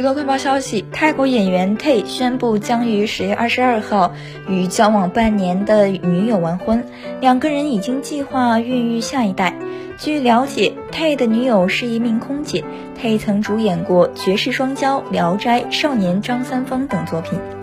娱乐快报消息泰国演员 tay 宣布将于十月二十二号与交往半年的女友完婚两个人已经计划孕育下一代。据了解 tay 的女友是一名空姐 tay 曾主演过绝世双骄聊斋少年张三丰等作品。